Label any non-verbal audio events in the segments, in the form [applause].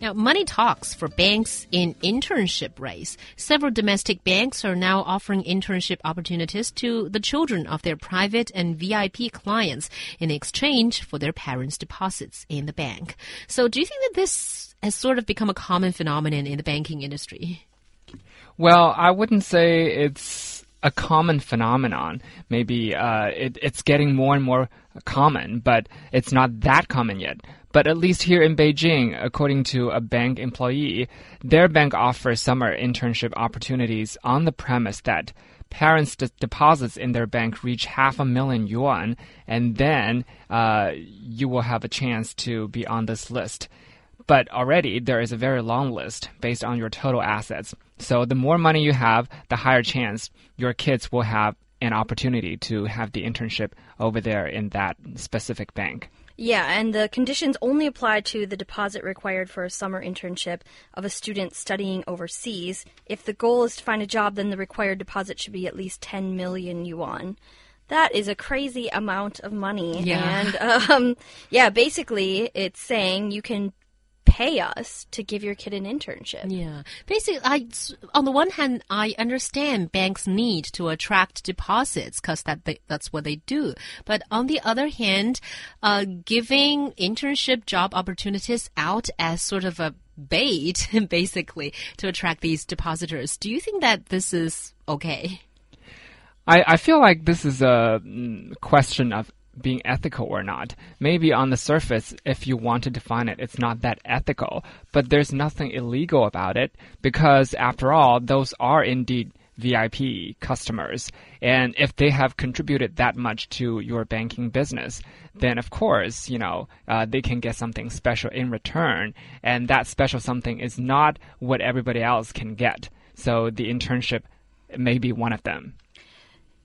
Now, money talks for banks in internship race. Several domestic banks are now offering internship opportunities to the children of their private and VIP clients in exchange for their parents' deposits in the bank. So, do you think that this has sort of become a common phenomenon in the banking industry? Well, I wouldn't say it's a common phenomenon. Maybe uh, it, it's getting more and more common, but it's not that common yet. But at least here in Beijing, according to a bank employee, their bank offers summer internship opportunities on the premise that parents' deposits in their bank reach half a million yuan, and then uh, you will have a chance to be on this list. But already there is a very long list based on your total assets. So the more money you have, the higher chance your kids will have an opportunity to have the internship over there in that specific bank. Yeah, and the conditions only apply to the deposit required for a summer internship of a student studying overseas. If the goal is to find a job, then the required deposit should be at least 10 million yuan. That is a crazy amount of money. Yeah. And [laughs] um, yeah, basically, it's saying you can pay us to give your kid an internship. Yeah. Basically, I, on the one hand, I understand banks need to attract deposits because that they, that's what they do. But on the other hand, uh, giving internship job opportunities out as sort of a bait, [laughs] basically, to attract these depositors. Do you think that this is okay? I, I feel like this is a mm, question of being ethical or not. Maybe on the surface, if you want to define it, it's not that ethical, but there's nothing illegal about it because, after all, those are indeed VIP customers. And if they have contributed that much to your banking business, then of course, you know, uh, they can get something special in return. And that special something is not what everybody else can get. So the internship may be one of them.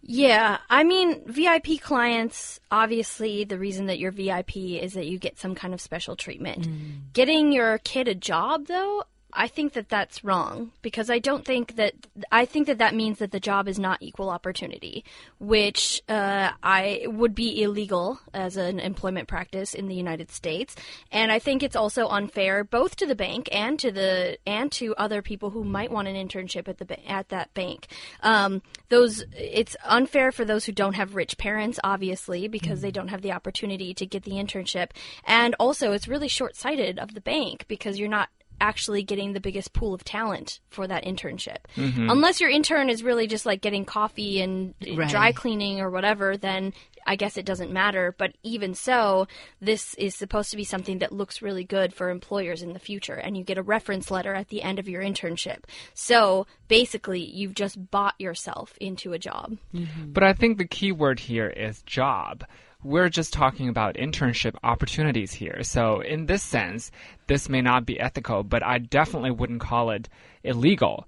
Yeah, I mean, VIP clients, obviously, the reason that you're VIP is that you get some kind of special treatment. Mm. Getting your kid a job, though, I think that that's wrong because I don't think that I think that that means that the job is not equal opportunity, which uh, I would be illegal as an employment practice in the United States, and I think it's also unfair both to the bank and to the and to other people who might want an internship at the at that bank. Um, those it's unfair for those who don't have rich parents, obviously, because they don't have the opportunity to get the internship, and also it's really short sighted of the bank because you're not actually getting the biggest pool of talent for that internship. Mm-hmm. Unless your intern is really just like getting coffee and right. dry cleaning or whatever, then I guess it doesn't matter. But even so, this is supposed to be something that looks really good for employers in the future, and you get a reference letter at the end of your internship. So basically, you've just bought yourself into a job. Mm-hmm. But I think the key word here is job we're just talking about internship opportunities here. So, in this sense, this may not be ethical, but I definitely wouldn't call it illegal.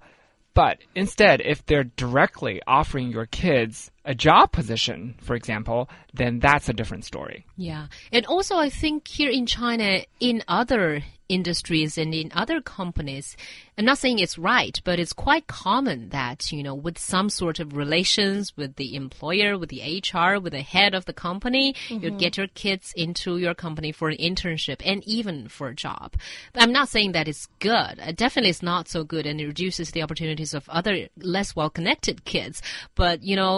But instead, if they're directly offering your kids a job position, for example, then that's a different story. Yeah. And also, I think here in China, in other industries and in other companies, I'm not saying it's right, but it's quite common that, you know, with some sort of relations with the employer, with the HR, with the head of the company, mm -hmm. you get your kids into your company for an internship and even for a job. But I'm not saying that it's good. It definitely it's not so good and it reduces the opportunities of other less well connected kids. But, you know,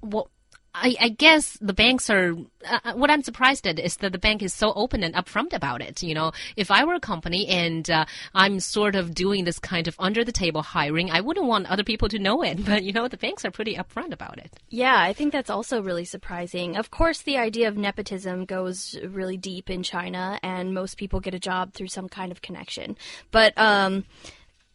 what I, I, guess the banks are. Uh, uh, what I'm surprised at is that the bank is so open and upfront about it. You know, if I were a company and uh, I'm sort of doing this kind of under the table hiring, I wouldn't want other people to know it. [laughs] But you know, the banks are pretty upfront about it. Yeah, I think that's also really surprising. Of course, the idea of nepotism goes really deep in China, and most people get a job through some kind of connection. But um,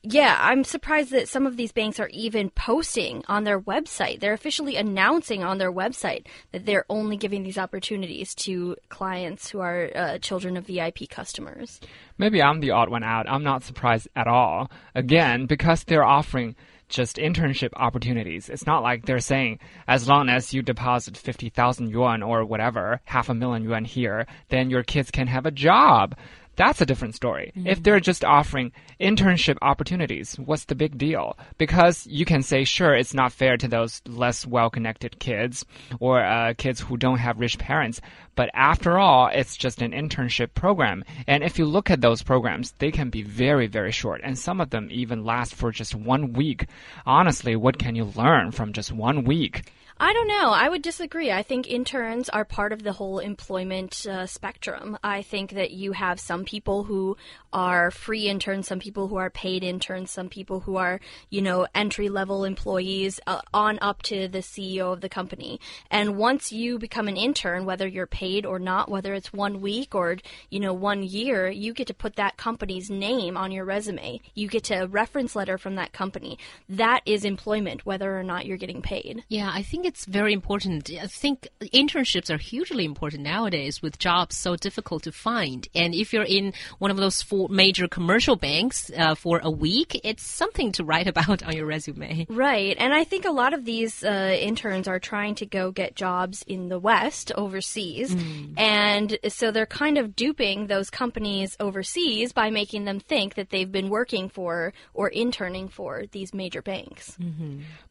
yeah, I'm surprised that some of these banks are even posting on their website. They're officially announcing on their website that they're only giving these opportunities to clients who are uh, children of VIP customers. Maybe I'm the odd one out. I'm not surprised at all. Again, because they're offering just internship opportunities. It's not like they're saying as long as you deposit 50,000 yuan or whatever, half a million yuan here, then your kids can have a job that's a different story. If they're just offering internship opportunities, what's the big deal? Because you can say, sure, it's not fair to those less well connected kids or uh, kids who don't have rich parents. But after all, it's just an internship program. And if you look at those programs, they can be very, very short. And some of them even last for just one week. Honestly, what can you learn from just one week? I don't know. I would disagree. I think interns are part of the whole employment uh, spectrum. I think that you have some people who are free interns, some people who are paid interns, some people who are, you know, entry level employees uh, on up to the CEO of the company. And once you become an intern, whether you're paid or not, whether it's one week or, you know, one year, you get to put that company's name on your resume. You get to a reference letter from that company. That is employment, whether or not you're getting paid. Yeah, I think it's very important. I think internships are hugely important nowadays with jobs so difficult to find. And if you're in one of those four major commercial banks uh, for a week, it's something to write [laughs] about on your resume. Right. And I think a lot of these uh, interns are trying to go get jobs in the West, overseas. And so they're kind of duping those companies overseas by making them think that they've been working for or interning for these major banks.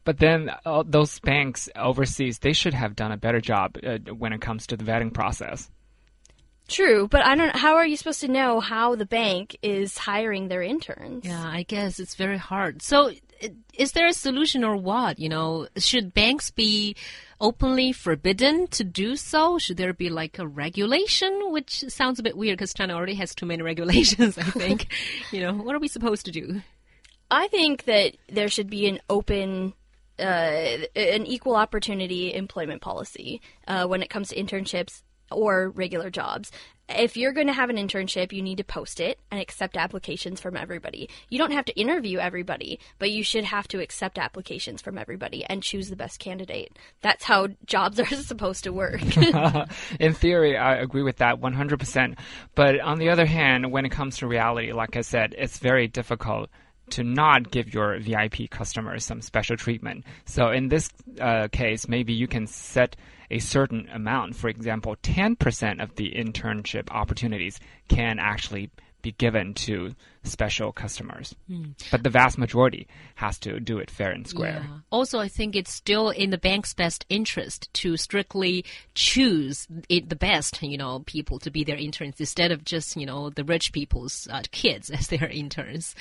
But then uh, those banks overseas, they should have done a better job uh, when it comes to the vetting process. True, but I don't. How are you supposed to know how the bank is hiring their interns? Yeah, I guess it's very hard. So, is there a solution or what? You know, should banks be openly forbidden to do so? Should there be like a regulation? Which sounds a bit weird because China already has too many [laughs] regulations, I think. [laughs] you know, what are we supposed to do? I think that there should be an open, uh, an equal opportunity employment policy uh, when it comes to internships or regular jobs. If you're going to have an internship, you need to post it and accept applications from everybody. You don't have to interview everybody, but you should have to accept applications from everybody and choose the best candidate. That's how jobs are [laughs] supposed to work. [laughs] In theory, I agree with that 100%. But on the other hand, when it comes to reality, like I said, it's very difficult to not give your VIP customers some special treatment. So in this uh, case, maybe you can set a certain amount. For example, 10% of the internship opportunities can actually be given to special customers. But the vast majority has to do it fair and square. Yeah. Also, I think it's still in the bank's best interest to strictly choose it, the best, you know, people to be their interns instead of just, you know, the rich people's uh, kids [laughs] as their interns.